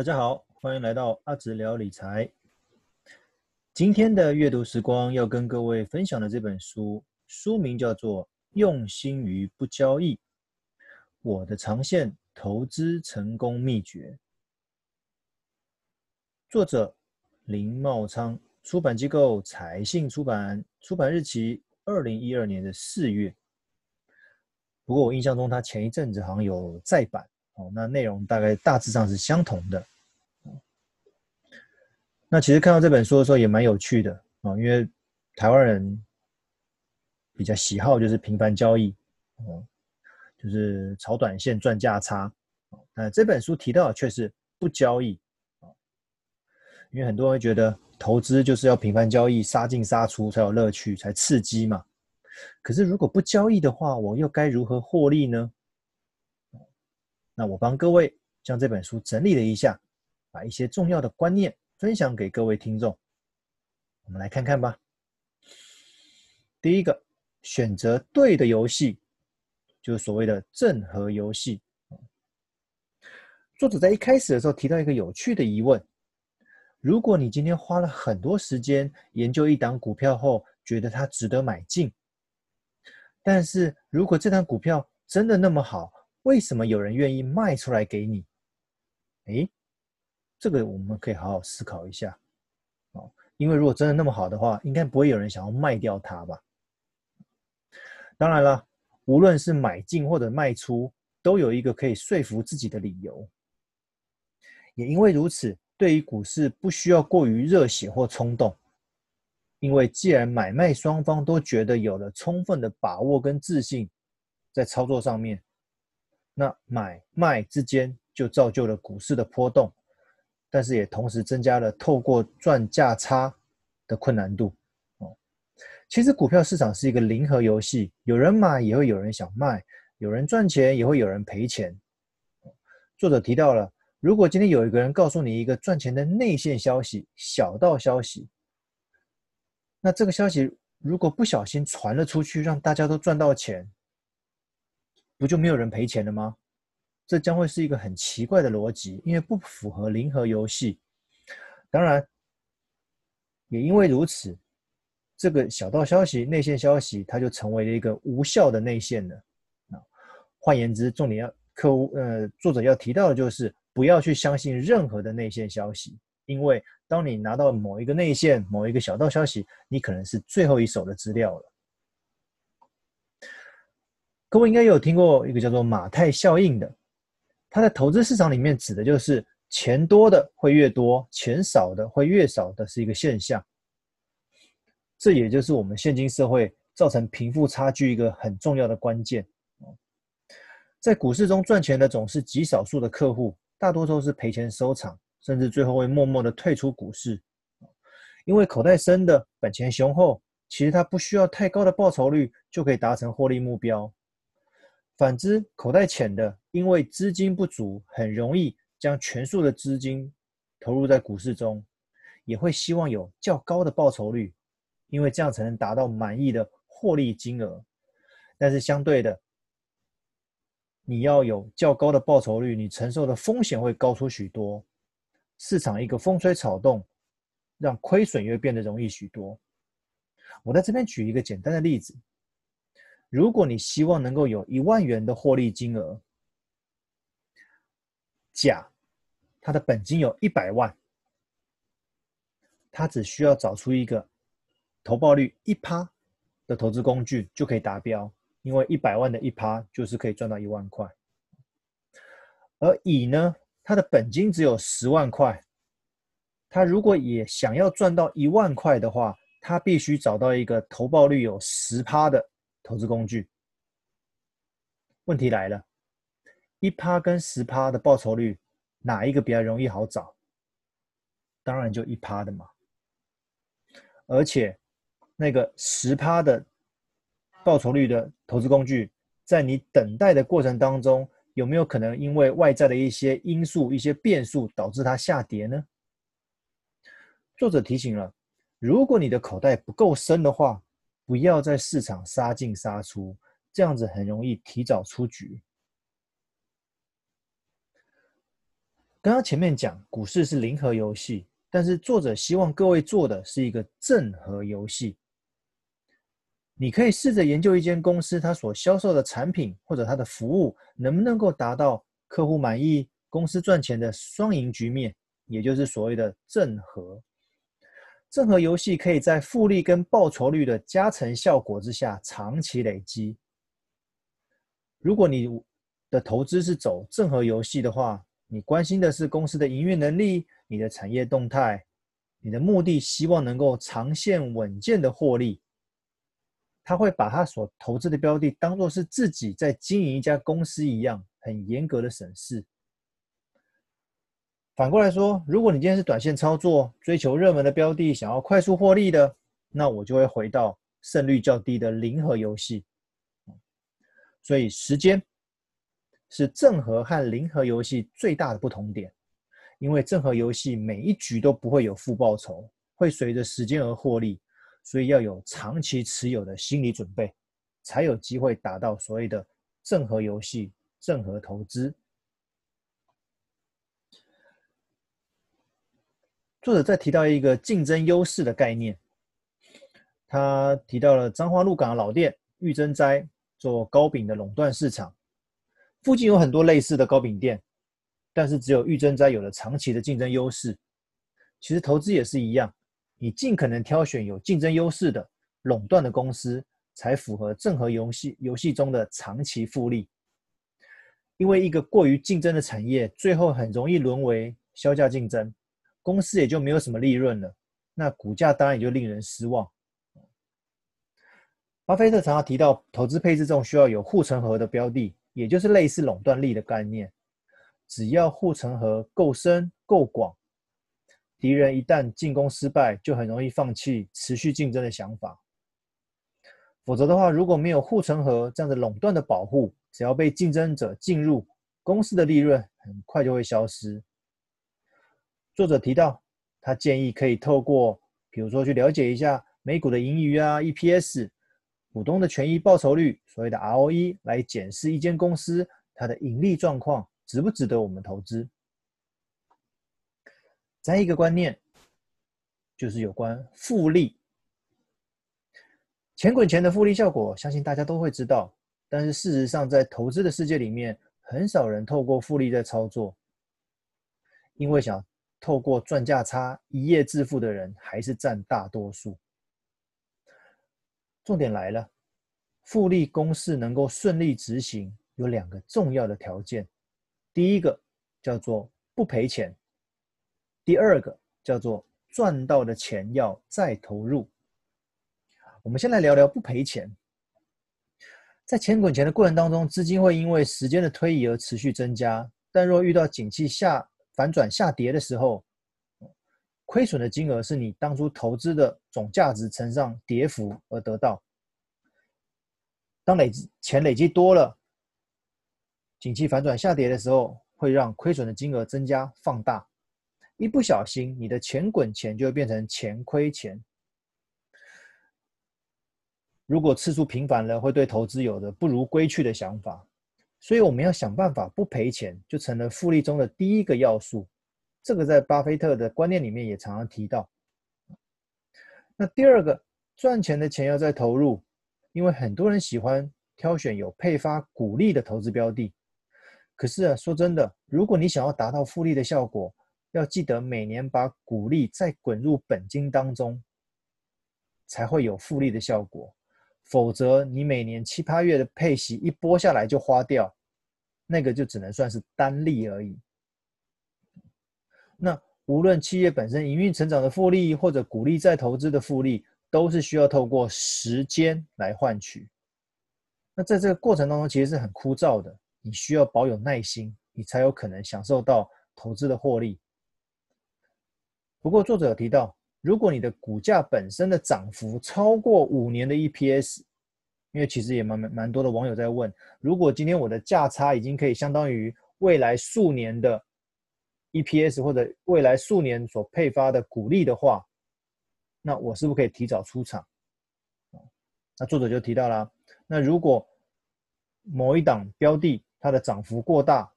大家好，欢迎来到阿直聊理财。今天的阅读时光要跟各位分享的这本书，书名叫做《用心于不交易：我的长线投资成功秘诀》，作者林茂昌，出版机构财信出版，出版日期二零一二年的四月。不过我印象中，他前一阵子好像有再版。哦，那内容大概大致上是相同的。那其实看到这本书的时候也蛮有趣的啊，因为台湾人比较喜好就是频繁交易，哦，就是炒短线赚价差。那这本书提到的却是不交易，因为很多人会觉得投资就是要频繁交易，杀进杀出才有乐趣，才刺激嘛。可是如果不交易的话，我又该如何获利呢？那我帮各位将这本书整理了一下，把一些重要的观念分享给各位听众。我们来看看吧。第一个，选择对的游戏，就是所谓的正和游戏。作者在一开始的时候提到一个有趣的疑问：如果你今天花了很多时间研究一档股票后，觉得它值得买进，但是如果这档股票真的那么好，为什么有人愿意卖出来给你？诶，这个我们可以好好思考一下，哦，因为如果真的那么好的话，应该不会有人想要卖掉它吧？当然了，无论是买进或者卖出，都有一个可以说服自己的理由。也因为如此，对于股市不需要过于热血或冲动，因为既然买卖双方都觉得有了充分的把握跟自信，在操作上面。那买卖之间就造就了股市的波动，但是也同时增加了透过赚价差的困难度。哦，其实股票市场是一个零和游戏，有人买也会有人想卖，有人赚钱也会有人赔钱。作者提到了，如果今天有一个人告诉你一个赚钱的内线消息、小道消息，那这个消息如果不小心传了出去，让大家都赚到钱。不就没有人赔钱了吗？这将会是一个很奇怪的逻辑，因为不符合零和游戏。当然，也因为如此，这个小道消息、内线消息，它就成为了一个无效的内线了。啊，换言之，重点要客户呃，作者要提到的就是不要去相信任何的内线消息，因为当你拿到某一个内线、某一个小道消息，你可能是最后一手的资料了。各位应该有听过一个叫做马太效应的，它在投资市场里面指的就是钱多的会越多，钱少的会越少的是一个现象。这也就是我们现今社会造成贫富差距一个很重要的关键。在股市中赚钱的总是极少数的客户，大多都是赔钱收场，甚至最后会默默的退出股市。因为口袋深的本钱雄厚，其实他不需要太高的报酬率就可以达成获利目标。反之，口袋浅的，因为资金不足，很容易将全数的资金投入在股市中，也会希望有较高的报酬率，因为这样才能达到满意的获利金额。但是相对的，你要有较高的报酬率，你承受的风险会高出许多。市场一个风吹草动，让亏损也会变得容易许多。我在这边举一个简单的例子。如果你希望能够有一万元的获利金额，甲，他的本金有一百万，他只需要找出一个投报率一趴的投资工具就可以达标，因为一百万的一趴就是可以赚到一万块。而乙呢，他的本金只有十万块，他如果也想要赚到一万块的话，他必须找到一个投报率有十趴的。投资工具，问题来了，一趴跟十趴的报酬率，哪一个比较容易好找？当然就一趴的嘛。而且，那个十趴的报酬率的投资工具，在你等待的过程当中，有没有可能因为外在的一些因素、一些变数导致它下跌呢？作者提醒了，如果你的口袋不够深的话，不要在市场杀进杀出，这样子很容易提早出局。刚刚前面讲股市是零和游戏，但是作者希望各位做的是一个正和游戏。你可以试着研究一间公司，它所销售的产品或者它的服务能不能够达到客户满意、公司赚钱的双赢局面，也就是所谓的正和。正和游戏可以在复利跟报酬率的加成效果之下长期累积。如果你的投资是走正和游戏的话，你关心的是公司的营运能力、你的产业动态，你的目的希望能够长线稳健的获利。他会把他所投资的标的当做是自己在经营一家公司一样，很严格的审视。反过来说，如果你今天是短线操作，追求热门的标的，想要快速获利的，那我就会回到胜率较低的零和游戏。所以，时间是正和和零和游戏最大的不同点，因为正和游戏每一局都不会有负报酬，会随着时间而获利。所以要有长期持有的心理准备，才有机会达到所谓的正和游戏、正和投资。作者再提到一个竞争优势的概念，他提到了彰化鹿港的老店玉珍斋做糕饼的垄断市场，附近有很多类似的糕饼店，但是只有玉珍斋有了长期的竞争优势。其实投资也是一样。你尽可能挑选有竞争优势的垄断的公司，才符合正和游戏游戏中的长期复利。因为一个过于竞争的产业，最后很容易沦为削价竞争，公司也就没有什么利润了，那股价当然也就令人失望。巴菲特常常提到，投资配置中需要有护城河的标的，也就是类似垄断力的概念。只要护城河够深够广。敌人一旦进攻失败，就很容易放弃持续竞争的想法。否则的话，如果没有护城河这样的垄断的保护，只要被竞争者进入，公司的利润很快就会消失。作者提到，他建议可以透过，比如说去了解一下美股的盈余啊、EPS、股东的权益报酬率，所谓的 ROE，来检视一间公司它的盈利状况值不值得我们投资。再一个观念，就是有关复利。钱滚钱的复利效果，相信大家都会知道。但是事实上，在投资的世界里面，很少人透过复利在操作，因为想透过赚价差一夜致富的人还是占大多数。重点来了，复利公式能够顺利执行，有两个重要的条件。第一个叫做不赔钱。第二个叫做赚到的钱要再投入。我们先来聊聊不赔钱。在钱滚钱的过程当中，资金会因为时间的推移而持续增加，但若遇到景气下反转下跌的时候，亏损的金额是你当初投资的总价值乘上跌幅而得到。当累积钱累积多了，景气反转下跌的时候，会让亏损的金额增加放大。一不小心，你的钱滚钱就会变成钱亏钱。如果次数频繁了，会对投资有着不如归去的想法。所以我们要想办法不赔钱，就成了复利中的第一个要素。这个在巴菲特的观念里面也常常提到。那第二个，赚钱的钱要再投入，因为很多人喜欢挑选有配发股利的投资标的。可是啊，说真的，如果你想要达到复利的效果，要记得每年把股利再滚入本金当中，才会有复利的效果。否则，你每年七八月的配息一拨下来就花掉，那个就只能算是单利而已。那无论企业本身营运成长的复利，或者股利再投资的复利，都是需要透过时间来换取。那在这个过程当中，其实是很枯燥的。你需要保有耐心，你才有可能享受到投资的获利。不过，作者提到，如果你的股价本身的涨幅超过五年的 EPS，因为其实也蛮蛮蛮多的网友在问，如果今天我的价差已经可以相当于未来数年的 EPS 或者未来数年所配发的股利的话，那我是不是可以提早出场？那作者就提到了，那如果某一档标的它的涨幅过大，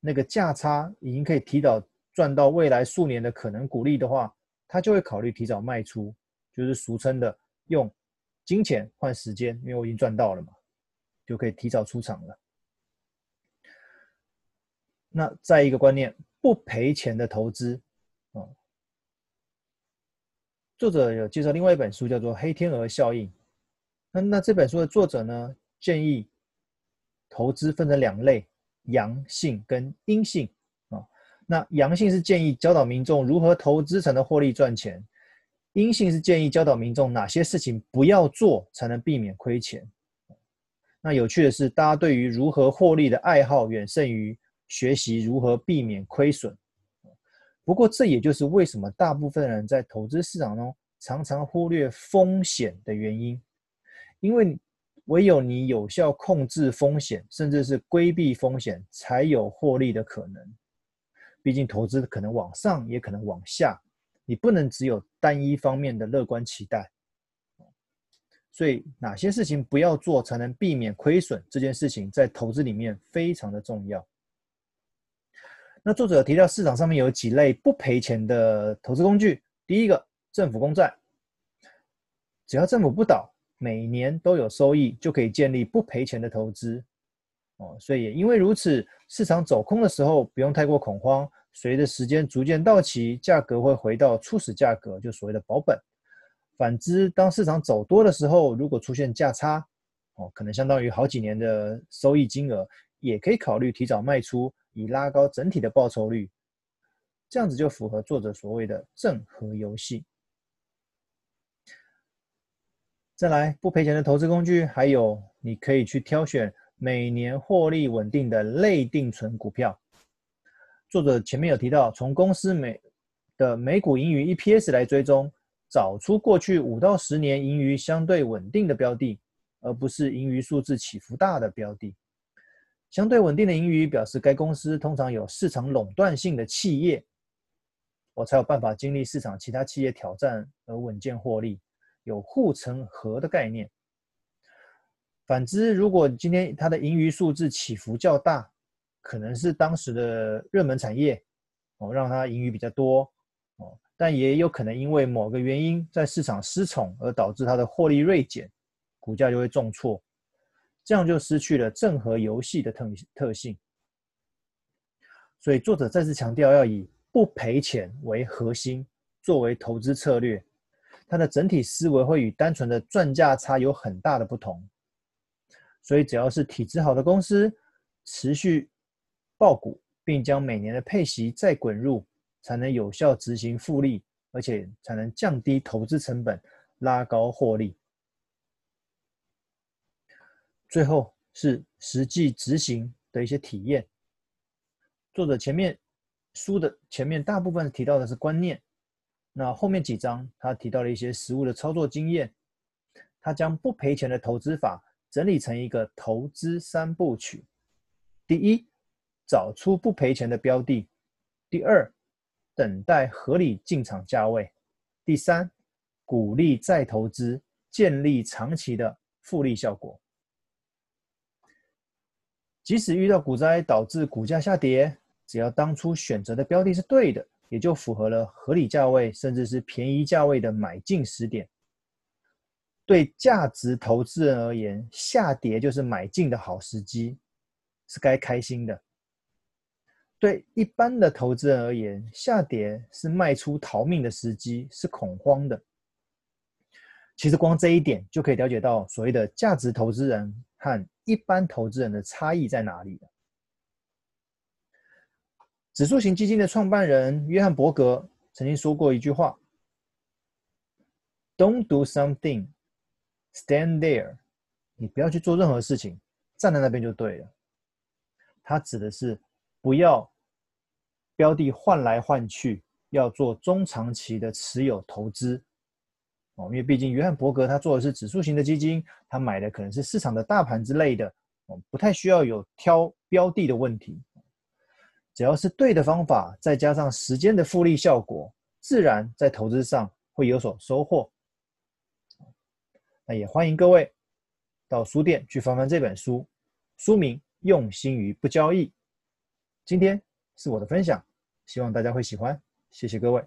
那个价差已经可以提早赚到未来数年的可能股利的话，他就会考虑提早卖出，就是俗称的用金钱换时间，因为我已经赚到了嘛，就可以提早出场了。那再一个观念，不赔钱的投资啊，作者有介绍另外一本书叫做《黑天鹅效应》。那那这本书的作者呢，建议投资分成两类：阳性跟阴性。那阳性是建议教导民众如何投资才能获利赚钱，阴性是建议教导民众哪些事情不要做才能避免亏钱。那有趣的是，大家对于如何获利的爱好远胜于学习如何避免亏损。不过，这也就是为什么大部分人在投资市场中常常忽略风险的原因。因为唯有你有效控制风险，甚至是规避风险，才有获利的可能。毕竟，投资可能往上，也可能往下，你不能只有单一方面的乐观期待。所以，哪些事情不要做才能避免亏损？这件事情在投资里面非常的重要。那作者提到市场上面有几类不赔钱的投资工具。第一个，政府公债，只要政府不倒，每年都有收益，就可以建立不赔钱的投资。哦，所以也因为如此，市场走空的时候不用太过恐慌，随着时间逐渐到期，价格会回到初始价格，就所谓的保本。反之，当市场走多的时候，如果出现价差，哦，可能相当于好几年的收益金额，也可以考虑提早卖出。以拉高整体的报酬率，这样子就符合作者所谓的正和游戏。再来，不赔钱的投资工具，还有你可以去挑选每年获利稳定的类定存股票。作者前面有提到，从公司每的每股盈余 EPS 来追踪，找出过去五到十年盈余相对稳定的标的，而不是盈余数字起伏大的标的。相对稳定的盈余表示该公司通常有市场垄断性的企业，我才有办法经历市场其他企业挑战而稳健获利，有护城河的概念。反之，如果今天它的盈余数字起伏较大，可能是当时的热门产业哦，让它盈余比较多哦，但也有可能因为某个原因在市场失宠而导致它的获利锐减，股价就会重挫。这样就失去了正和游戏的特特性，所以作者再次强调要以不赔钱为核心作为投资策略，它的整体思维会与单纯的赚价差有很大的不同。所以只要是体质好的公司，持续爆股，并将每年的配息再滚入，才能有效执行复利，而且才能降低投资成本，拉高获利。最后是实际执行的一些体验。作者前面书的前面大部分提到的是观念，那后面几章他提到了一些实物的操作经验。他将不赔钱的投资法整理成一个投资三部曲：第一，找出不赔钱的标的；第二，等待合理进场价位；第三，鼓励再投资，建立长期的复利效果。即使遇到股灾导致股价下跌，只要当初选择的标的是对的，也就符合了合理价位甚至是便宜价位的买进时点。对价值投资人而言，下跌就是买进的好时机，是该开心的。对一般的投资人而言，下跌是卖出逃命的时机，是恐慌的。其实光这一点就可以了解到所谓的价值投资人和一般投资人的差异在哪里？指数型基金的创办人约翰伯格曾经说过一句话：“Don't do something, stand there。”你不要去做任何事情，站在那边就对了。他指的是不要标的换来换去，要做中长期的持有投资。哦，因为毕竟约翰伯格他做的是指数型的基金，他买的可能是市场的大盘之类的，哦，不太需要有挑标的的问题。只要是对的方法，再加上时间的复利效果，自然在投资上会有所收获。也欢迎各位到书店去翻翻这本书，书名《用心于不交易》。今天是我的分享，希望大家会喜欢，谢谢各位。